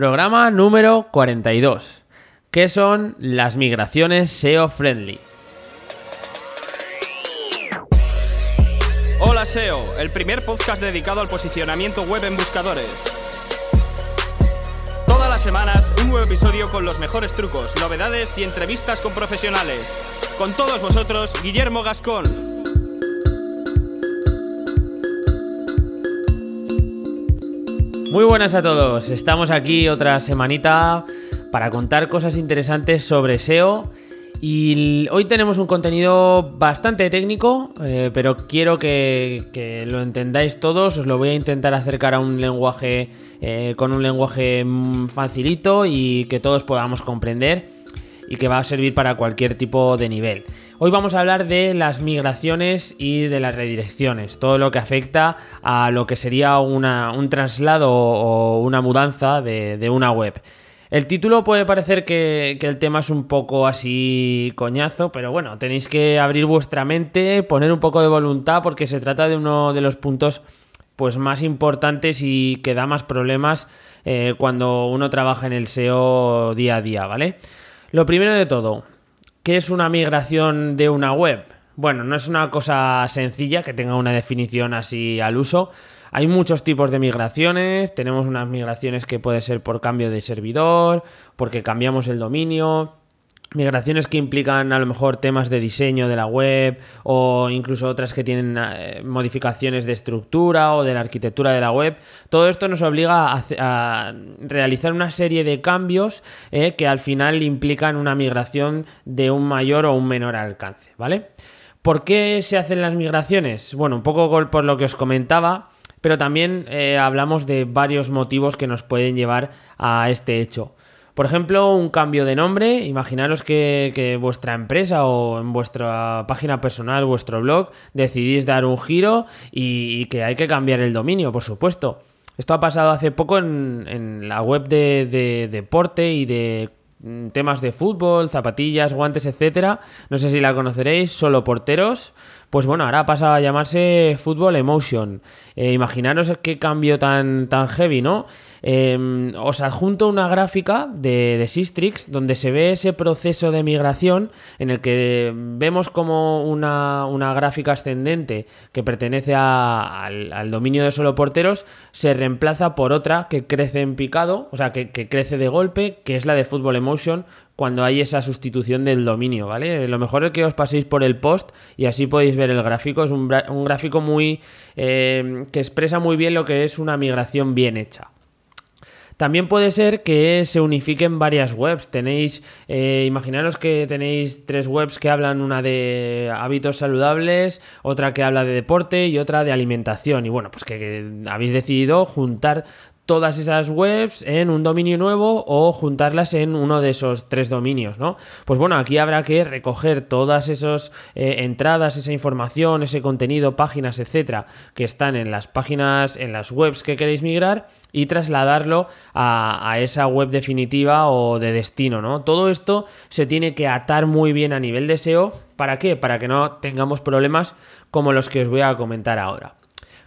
Programa número 42. ¿Qué son las migraciones SEO friendly? Hola SEO, el primer podcast dedicado al posicionamiento web en buscadores. Todas las semanas un nuevo episodio con los mejores trucos, novedades y entrevistas con profesionales. Con todos vosotros, Guillermo Gascón. Muy buenas a todos, estamos aquí otra semanita para contar cosas interesantes sobre SEO y hoy tenemos un contenido bastante técnico, eh, pero quiero que, lo entendáis todos, os lo voy a intentar acercar a un lenguaje eh, con un lenguaje mm, facilito y que todos podamos comprender y que va a servir para cualquier tipo de nivel. Hoy vamos a hablar de las migraciones y de las redirecciones, todo lo que afecta a lo que sería un traslado o una mudanza de, una web. El título puede parecer que, el tema es un poco así coñazo, pero bueno, tenéis que abrir vuestra mente, poner un poco de voluntad porque se trata de uno de los puntos pues más importantes y que da más problemas eh, cuando uno trabaja en el SEO día a día, ¿vale? Lo primero de todo, ¿Qué es una migración de una web? Bueno, no es una cosa sencilla que tenga una definición así al uso. Hay muchos tipos de migraciones. Tenemos unas migraciones que puede ser por cambio de servidor, porque cambiamos el dominio, migraciones que implican a lo mejor temas de diseño de la web o incluso otras que tienen eh, modificaciones de estructura o de la arquitectura de la web. Todo esto nos obliga a, realizar una serie de cambios eh, que al final implican una migración de un mayor o un menor alcance, ¿vale? ¿Por qué se hacen las migraciones? Bueno, un poco por lo que os comentaba, pero también eh, hablamos de varios motivos que nos pueden llevar a este hecho. Por ejemplo, un cambio de nombre. Imaginaros que, vuestra empresa o en vuestra página personal, vuestro blog, decidís dar un giro y, que hay que cambiar el dominio, por supuesto. Esto ha pasado hace poco en, la web de, deporte y de mm, temas de fútbol, zapatillas, guantes, etcétera. No sé si la conoceréis, solo porteros. Pues bueno, ahora pasa a llamarse Football Emotion. Eh, imaginaros qué cambio tan, tan heavy, ¿no? Em, os adjunto una gráfica de, de Sistrix donde se ve ese proceso de migración en el que vemos como una, gráfica ascendente que pertenece al, dominio de solo porteros se reemplaza por otra que crece en picado, o sea, que, crece de golpe, que es la de Football Emotion, cuando hay esa sustitución del dominio, ¿vale? Lo mejor es que os paséis por el post y así podéis ver el gráfico. Es un, gráfico muy. Eh, que expresa muy bien lo que es una migración bien hecha. También puede ser que se unifiquen varias webs. Tenéis, eh, imaginaros que tenéis tres webs que hablan una de hábitos saludables, otra que habla de deporte y otra de alimentación. Y bueno, pues que habéis decidido juntar todas esas webs en un dominio nuevo o juntarlas en uno de esos tres dominios, ¿no? Pues bueno, aquí habrá que recoger todas esas eh, entradas, esa información, ese contenido, páginas, etcétera, que están en las páginas, en las webs que queréis migrar y trasladarlo a, esa web definitiva o de destino, ¿no? Todo esto se tiene que atar muy bien a nivel de SEO. ¿Para qué? Para que no tengamos problemas como los que os voy a comentar ahora.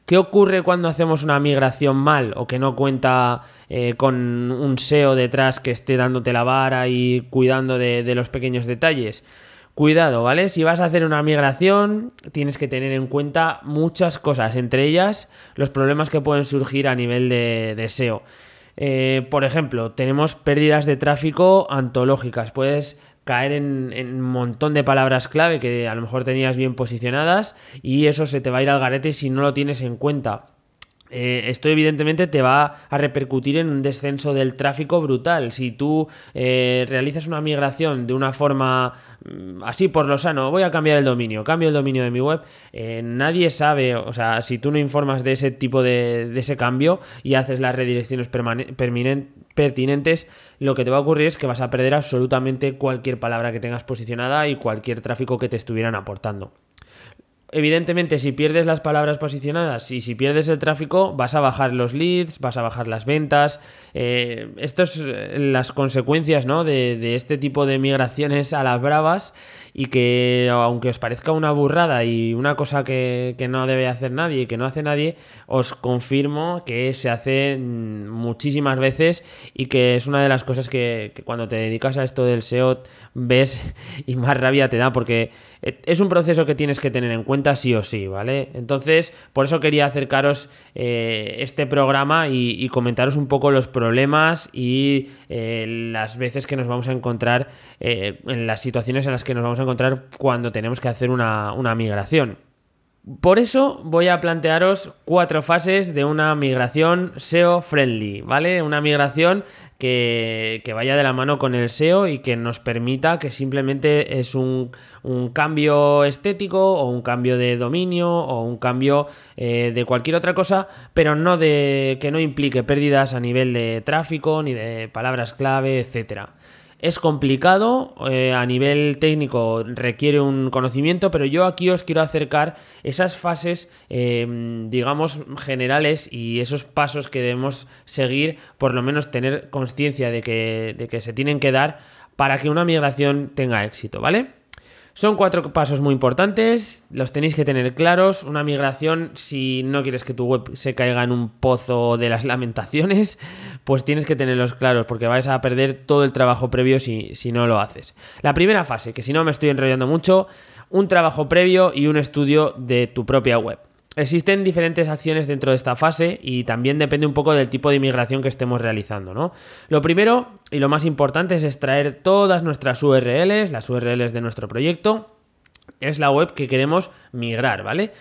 ¿Qué ocurre cuando hacemos una migración mal o que no cuenta eh, con un SEO detrás que esté dándote la vara y cuidando de, los pequeños detalles? Cuidado, ¿vale? Si vas a hacer una migración, tienes que tener en cuenta muchas cosas, entre ellas los problemas que pueden surgir a nivel de, SEO. Eh, por ejemplo, tenemos pérdidas de tráfico antológicas. Puedes caer en, un montón de palabras clave que a lo mejor tenías bien posicionadas y eso se te va a ir al garete si no lo tienes en cuenta. Eh, esto evidentemente te va a repercutir en un descenso del tráfico brutal. Si tú eh, realizas una migración de una forma mm, así por lo sano, voy a cambiar el dominio, cambio el dominio de mi web, eh, nadie sabe, o sea, si tú no informas de ese tipo de, de ese cambio y haces las redirecciones pertinentes, lo que te va a ocurrir es que vas a perder absolutamente cualquier palabra que tengas posicionada y cualquier tráfico que te estuvieran aportando. Evidentemente, si pierdes las palabras posicionadas y si pierdes el tráfico, vas a bajar los leads, vas a bajar las ventas. Eh, Estas son eh, las consecuencias ¿no? de, de este tipo de migraciones a las bravas y que aunque os parezca una burrada y una cosa que, que, no debe hacer nadie y que no hace nadie, os confirmo que se hace mm, muchísimas veces y que es una de las cosas que, cuando te dedicas a esto del SEO ves y más rabia te da porque es un proceso que tienes que tener en cuenta sí o sí, ¿vale? Entonces, por eso quería acercaros eh, este programa y, y, comentaros un poco los problemas y eh, las veces que nos vamos a encontrar, eh, en las situaciones en las que nos vamos a encontrar cuando tenemos que hacer una, una migración. Por eso voy a plantearos cuatro fases de una migración SEO friendly, ¿vale? Una migración que, que, vaya de la mano con el SEO y que nos permita que simplemente es un, un cambio estético o un cambio de dominio o un cambio eh, de cualquier otra cosa, pero no de que no implique pérdidas a nivel de tráfico ni de palabras clave, etcétera. Es complicado, eh, a nivel técnico requiere un conocimiento, pero yo aquí os quiero acercar esas fases, eh, digamos, generales y esos pasos que debemos seguir, por lo menos tener conciencia de que, de que se tienen que dar para que una migración tenga éxito, ¿vale? Son cuatro pasos muy importantes, los tenéis que tener claros. Una migración, si no quieres que tu web se caiga en un pozo de las lamentaciones, pues tienes que tenerlos claros porque vais a perder todo el trabajo previo si, si no lo haces. La primera fase, que si no me estoy enrollando mucho, un trabajo previo y un estudio de tu propia web. Existen diferentes acciones dentro de esta fase y también depende un poco del tipo de inmigración que estemos realizando, ¿no? Lo primero y lo más importante es extraer todas nuestras URLs, las URLs de nuestro proyecto, es la web que queremos migrar, ¿vale?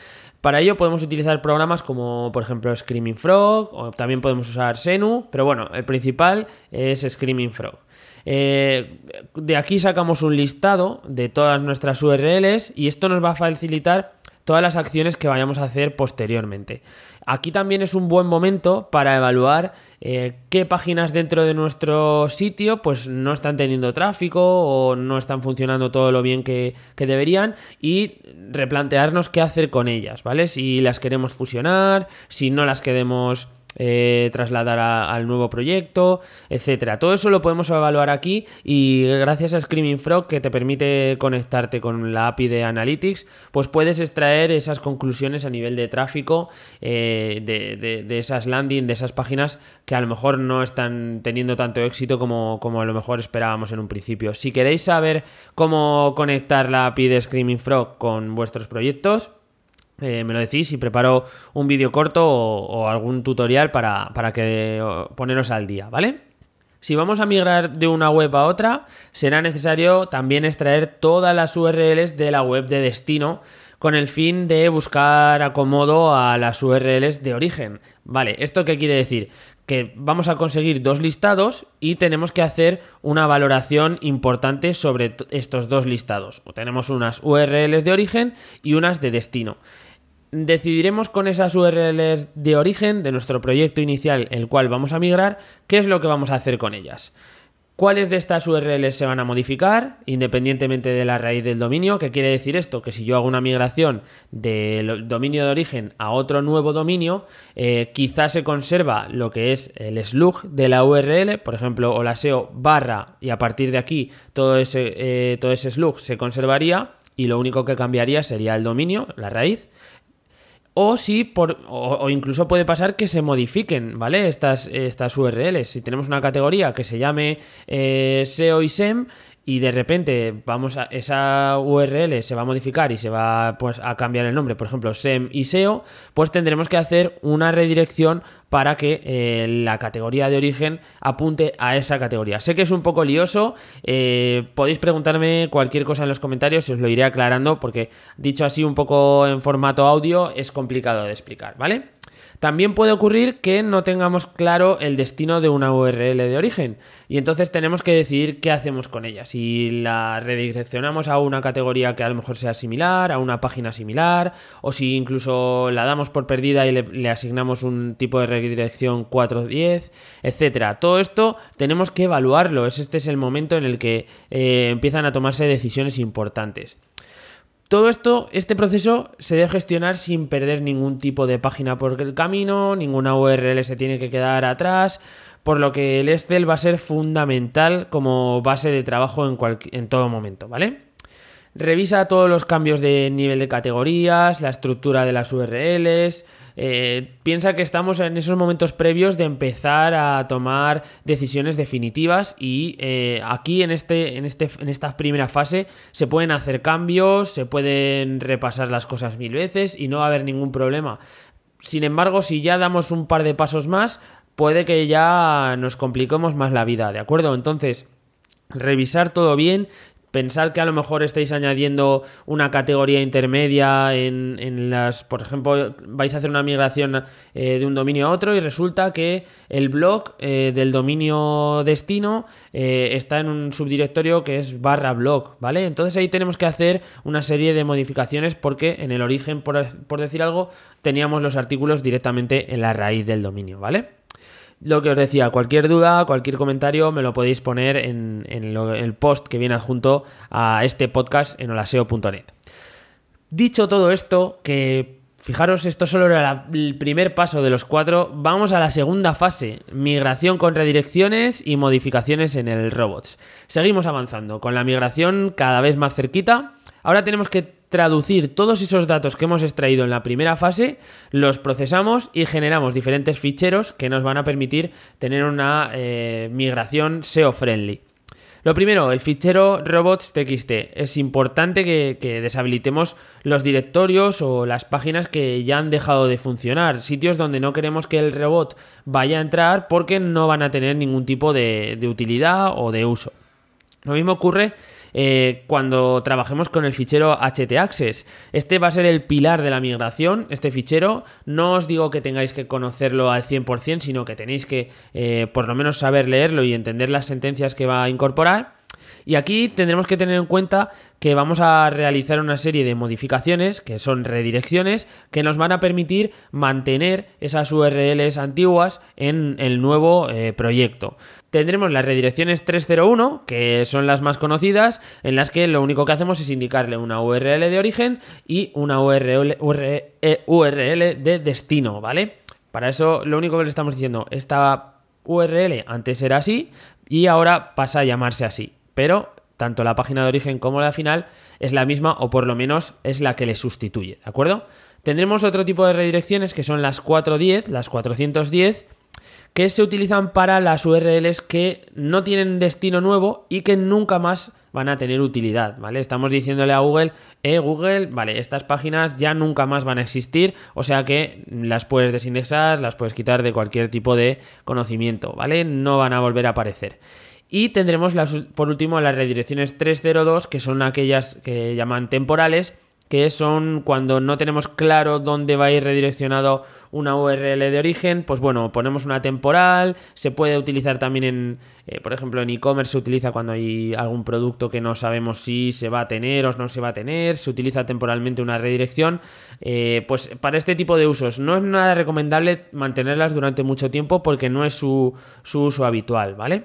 Para ello podemos utilizar programas como por ejemplo Screaming Frog o también podemos usar Senu, pero bueno, el principal es Screaming Frog. Eh, de aquí sacamos un listado de todas nuestras URLs y esto nos va a facilitar todas las acciones que vayamos a hacer posteriormente. Aquí también es un buen momento para evaluar eh, qué páginas dentro de nuestro sitio pues no están teniendo tráfico o no están funcionando todo lo bien que, que deberían y replantearnos qué hacer con ellas, ¿vale? Si las queremos fusionar, si no las queremos eh, trasladar al nuevo proyecto, etcétera. Todo eso lo podemos evaluar aquí y gracias a Screaming Frog que te permite conectarte con la API de Analytics, pues puedes extraer esas conclusiones a nivel de tráfico eh, de, esas landing, de esas páginas que a lo mejor no están teniendo tanto éxito como, como a lo mejor esperábamos en un principio. Si queréis saber cómo conectar la API de Screaming Frog con vuestros proyectos, eh, me lo decís y preparo un vídeo corto o, algún tutorial para, para que poneros al día, ¿vale? Si vamos a migrar de una web a otra, será necesario también extraer todas las URLs de la web de destino con el fin de buscar acomodo a las URLs de origen. Vale, ¿esto qué quiere decir? que vamos a conseguir dos listados y tenemos que hacer una valoración importante sobre estos dos listados. Tenemos unas URLs de origen y unas de destino. Decidiremos con esas URLs de origen de nuestro proyecto inicial, el cual vamos a migrar, qué es lo que vamos a hacer con ellas. ¿Cuáles de estas URLs se van a modificar independientemente de la raíz del dominio? ¿Qué quiere decir esto? Que si yo hago una migración del dominio de origen a otro nuevo dominio, eh, quizás se conserva lo que es el slug de la URL, por ejemplo, o la SEO barra y a partir de aquí todo ese, eh, todo ese slug se conservaría y lo único que cambiaría sería el dominio, la raíz, o si por, o, incluso puede pasar que se modifiquen, ¿vale? Estas, estas URLs. Si tenemos una categoría que se llame eh, SEO y SEM y de repente vamos a esa URL se va a modificar y se va pues, a cambiar el nombre, por ejemplo, SEM y SEO, pues tendremos que hacer una redirección para que eh, la categoría de origen apunte a esa categoría. Sé que es un poco lioso, eh, podéis preguntarme cualquier cosa en los comentarios y os lo iré aclarando porque dicho así un poco en formato audio es complicado de explicar, ¿vale? También puede ocurrir que no tengamos claro el destino de una URL de origen y entonces tenemos que decidir qué hacemos con ella. Si la redireccionamos a una categoría que a lo mejor sea similar, a una página similar, o si incluso la damos por perdida y le, asignamos un tipo de redirección 410, etcétera. Todo esto tenemos que evaluarlo. Este es el momento en el que eh, empiezan a tomarse decisiones importantes. Todo esto, este proceso se debe gestionar sin perder ningún tipo de página por el camino, ninguna URL se tiene que quedar atrás, por lo que el Excel va a ser fundamental como base de trabajo en, todo momento, ¿vale? Revisa todos los cambios de nivel de categorías, la estructura de las URLs, eh, piensa que estamos en esos momentos previos de empezar a tomar decisiones definitivas y eh, aquí en, este, en, este, en esta primera fase se pueden hacer cambios, se pueden repasar las cosas mil veces y no va a haber ningún problema. Sin embargo, si ya damos un par de pasos más, puede que ya nos compliquemos más la vida, ¿de acuerdo? Entonces, revisar todo bien, Pensad que a lo mejor estáis añadiendo una categoría intermedia en, las, por ejemplo, vais a hacer una migración eh, de un dominio a otro y resulta que el blog eh, del dominio destino eh, está en un subdirectorio que es barra blog, ¿vale? Entonces ahí tenemos que hacer una serie de modificaciones porque en el origen, por, por decir algo, teníamos los artículos directamente en la raíz del dominio, ¿vale? Lo que os decía, cualquier duda, cualquier comentario me lo podéis poner en, el post que viene adjunto a este podcast en holaseo.net. Dicho todo esto, que fijaros, esto solo era el primer paso de los cuatro, vamos a la segunda fase, migración con redirecciones y modificaciones en el robots. Seguimos avanzando, con la migración cada vez más cerquita. Ahora tenemos que traducir todos esos datos que hemos extraído en la primera fase, los procesamos y generamos diferentes ficheros que nos van a permitir tener una eh, migración SEO-friendly. Lo primero, el fichero robots.txt. Es importante que, deshabilitemos los directorios o las páginas que ya han dejado de funcionar, sitios donde no queremos que el robot vaya a entrar porque no van a tener ningún tipo de utilidad o de uso. Lo mismo ocurre eh, cuando trabajemos con el fichero htaccess. Este va a ser el pilar de la migración, este fichero. No os digo que tengáis que conocerlo al 100%, sino que tenéis que eh, por lo menos saber leerlo y entender las sentencias que va a incorporar. Y aquí tendremos que tener en cuenta que vamos a realizar una serie de modificaciones, que son redirecciones, que nos van a permitir mantener esas URLs antiguas en el nuevo eh, proyecto. Tendremos las redirecciones 301, que son las más conocidas, en las que lo único que hacemos es indicarle una URL de origen y una URL, URL eh, de destino, ¿vale? Para eso lo único que le estamos diciendo, esta URL antes era así y ahora pasa a llamarse así pero tanto la página de origen como la final es la misma o por lo menos es la que le sustituye, ¿de acuerdo? Tendremos otro tipo de redirecciones que son las 410, las 410, que se utilizan para las URLs que no tienen destino nuevo y que nunca más van a tener utilidad, ¿vale? Estamos diciéndole a Google, eh, Google, vale, estas páginas ya nunca más van a existir, o sea que las puedes desindexar, las puedes quitar de cualquier tipo de conocimiento, ¿vale? No van a volver a aparecer. Y tendremos las, por último las redirecciones 302, que son aquellas que llaman temporales, que son cuando no tenemos claro dónde va a ir redireccionado una URL de origen, pues bueno, ponemos una temporal, se puede utilizar también en, eh, por ejemplo, en e-commerce se utiliza cuando hay algún producto que no sabemos si se va a tener o no se va a tener, se utiliza temporalmente una redirección, eh, pues para este tipo de usos no es nada recomendable mantenerlas durante mucho tiempo porque no es su, su uso habitual, ¿vale?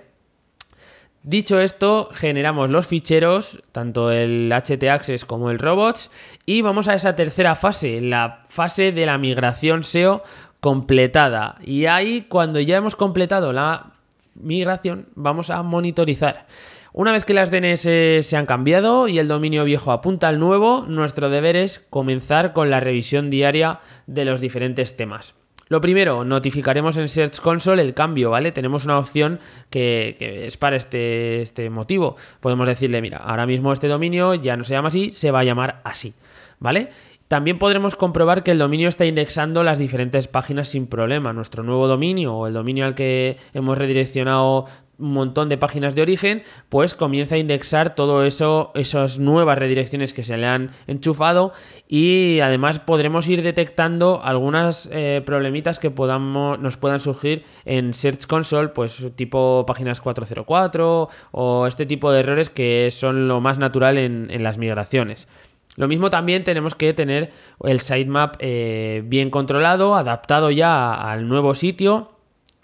Dicho esto, generamos los ficheros, tanto el htaccess como el robots, y vamos a esa tercera fase, la fase de la migración SEO completada. Y ahí, cuando ya hemos completado la migración, vamos a monitorizar. Una vez que las DNS se han cambiado y el dominio viejo apunta al nuevo, nuestro deber es comenzar con la revisión diaria de los diferentes temas. Lo primero, notificaremos en Search Console el cambio, ¿vale? Tenemos una opción que, es para este, este motivo. Podemos decirle, mira, ahora mismo este dominio ya no se llama así, se va a llamar así, ¿vale? También podremos comprobar que el dominio está indexando las diferentes páginas sin problema. Nuestro nuevo dominio o el dominio al que hemos redireccionado montón de páginas de origen, pues comienza a indexar todo eso, esas nuevas redirecciones que se le han enchufado y además podremos ir detectando algunas eh, problemitas que podamos, nos puedan surgir en Search Console, pues tipo páginas 404 o este tipo de errores que son lo más natural en, las migraciones. Lo mismo también tenemos que tener el sitemap eh, bien controlado, adaptado ya al nuevo sitio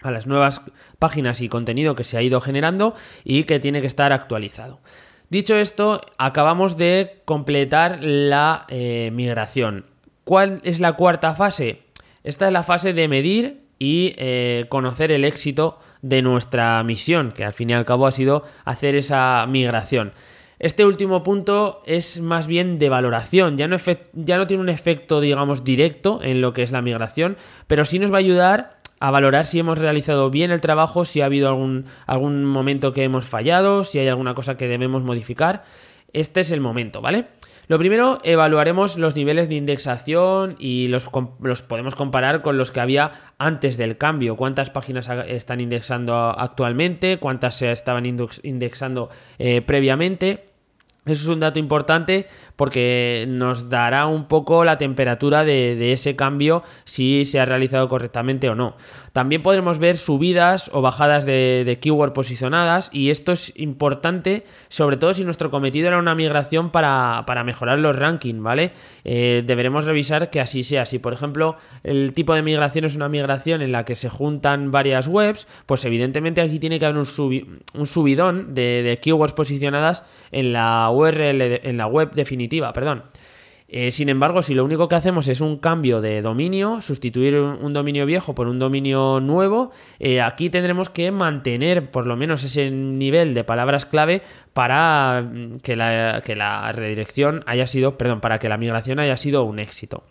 a las nuevas páginas y contenido que se ha ido generando y que tiene que estar actualizado. Dicho esto, acabamos de completar la eh, migración. ¿Cuál es la cuarta fase? Esta es la fase de medir y eh, conocer el éxito de nuestra misión, que al fin y al cabo ha sido hacer esa migración. Este último punto es más bien de valoración, ya no, ya no tiene un efecto, digamos, directo en lo que es la migración, pero sí nos va a ayudar a valorar si hemos realizado bien el trabajo, si ha habido algún, algún momento que hemos fallado, si hay alguna cosa que debemos modificar. Este es el momento, ¿vale? Lo primero, evaluaremos los niveles de indexación y los, podemos comparar con los que había antes del cambio. Cuántas páginas están indexando actualmente, cuántas se estaban indexando eh, previamente. Eso es un dato importante porque nos dará un poco la temperatura de, ese cambio si se ha realizado correctamente o no. También podremos ver subidas o bajadas de, keyword posicionadas y esto es importante sobre todo si nuestro cometido era una migración para, mejorar los rankings, ¿vale? Eh, deberemos revisar que así sea. Si por ejemplo el tipo de migración es una migración en la que se juntan varias webs, pues evidentemente aquí tiene que haber un, subidón de, de keywords posicionadas en la URL, en la web definitiva perdón. Eh, sin embargo, si lo único que hacemos es un cambio de dominio, sustituir un, dominio viejo por un dominio nuevo, eh, aquí tendremos que mantener por lo menos ese nivel de palabras clave para mm, que la, que la redirección haya sido, perdón, para que la migración haya sido un éxito.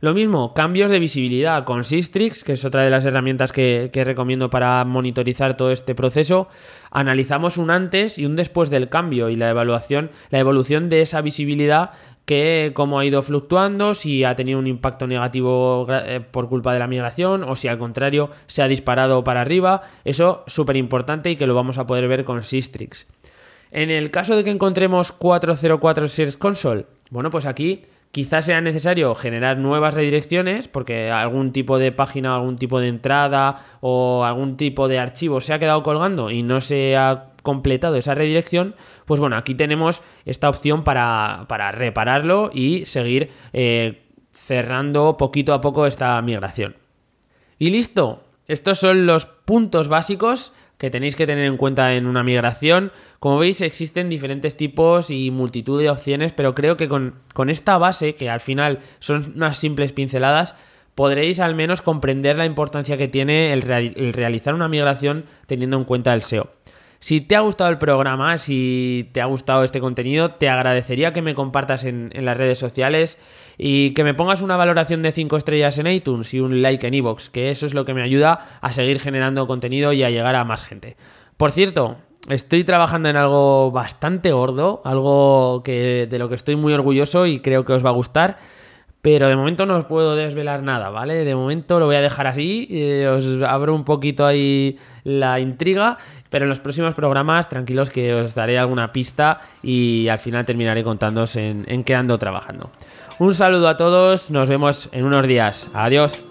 Lo mismo, cambios de visibilidad con Sistrix, que es otra de las herramientas que, recomiendo para monitorizar todo este proceso. Analizamos un antes y un después del cambio y la evaluación, la evolución de esa visibilidad que cómo ha ido fluctuando, si ha tenido un impacto negativo eh, por culpa de la migración o si al contrario se ha disparado para arriba. Eso súper importante y que lo vamos a poder ver con Sistrix. En el caso de que encontremos 404 Search Console, bueno, pues aquí Quizás sea necesario generar nuevas redirecciones porque algún tipo de página, algún tipo de entrada o algún tipo de archivo se ha quedado colgando y no se ha completado esa redirección, pues bueno, aquí tenemos esta opción para, repararlo y seguir eh, cerrando poquito a poco esta migración. Y listo, estos son los puntos básicos que tenéis que tener en cuenta en una migración. Como veis, existen diferentes tipos y multitud de opciones, pero creo que con, esta base, que al final son unas simples pinceladas, podréis al menos comprender la importancia que tiene el, realizar una migración teniendo en cuenta el SEO. Si te ha gustado el programa, si te ha gustado este contenido, te agradecería que me compartas en, las redes sociales y que me pongas una valoración de 5 estrellas en iTunes y un like en iVoox, que eso es lo que me ayuda a seguir generando contenido y a llegar a más gente. Por cierto, estoy trabajando en algo bastante gordo, algo que, de lo que estoy muy orgulloso y creo que os va a gustar. Pero de momento no os puedo desvelar nada, ¿vale? De momento lo voy a dejar así, eh, os abro un poquito ahí la intriga, pero en los próximos programas, tranquilos que os daré alguna pista y al final terminaré contándoos en, en qué ando trabajando. Un saludo a todos, nos vemos en unos días. Adiós.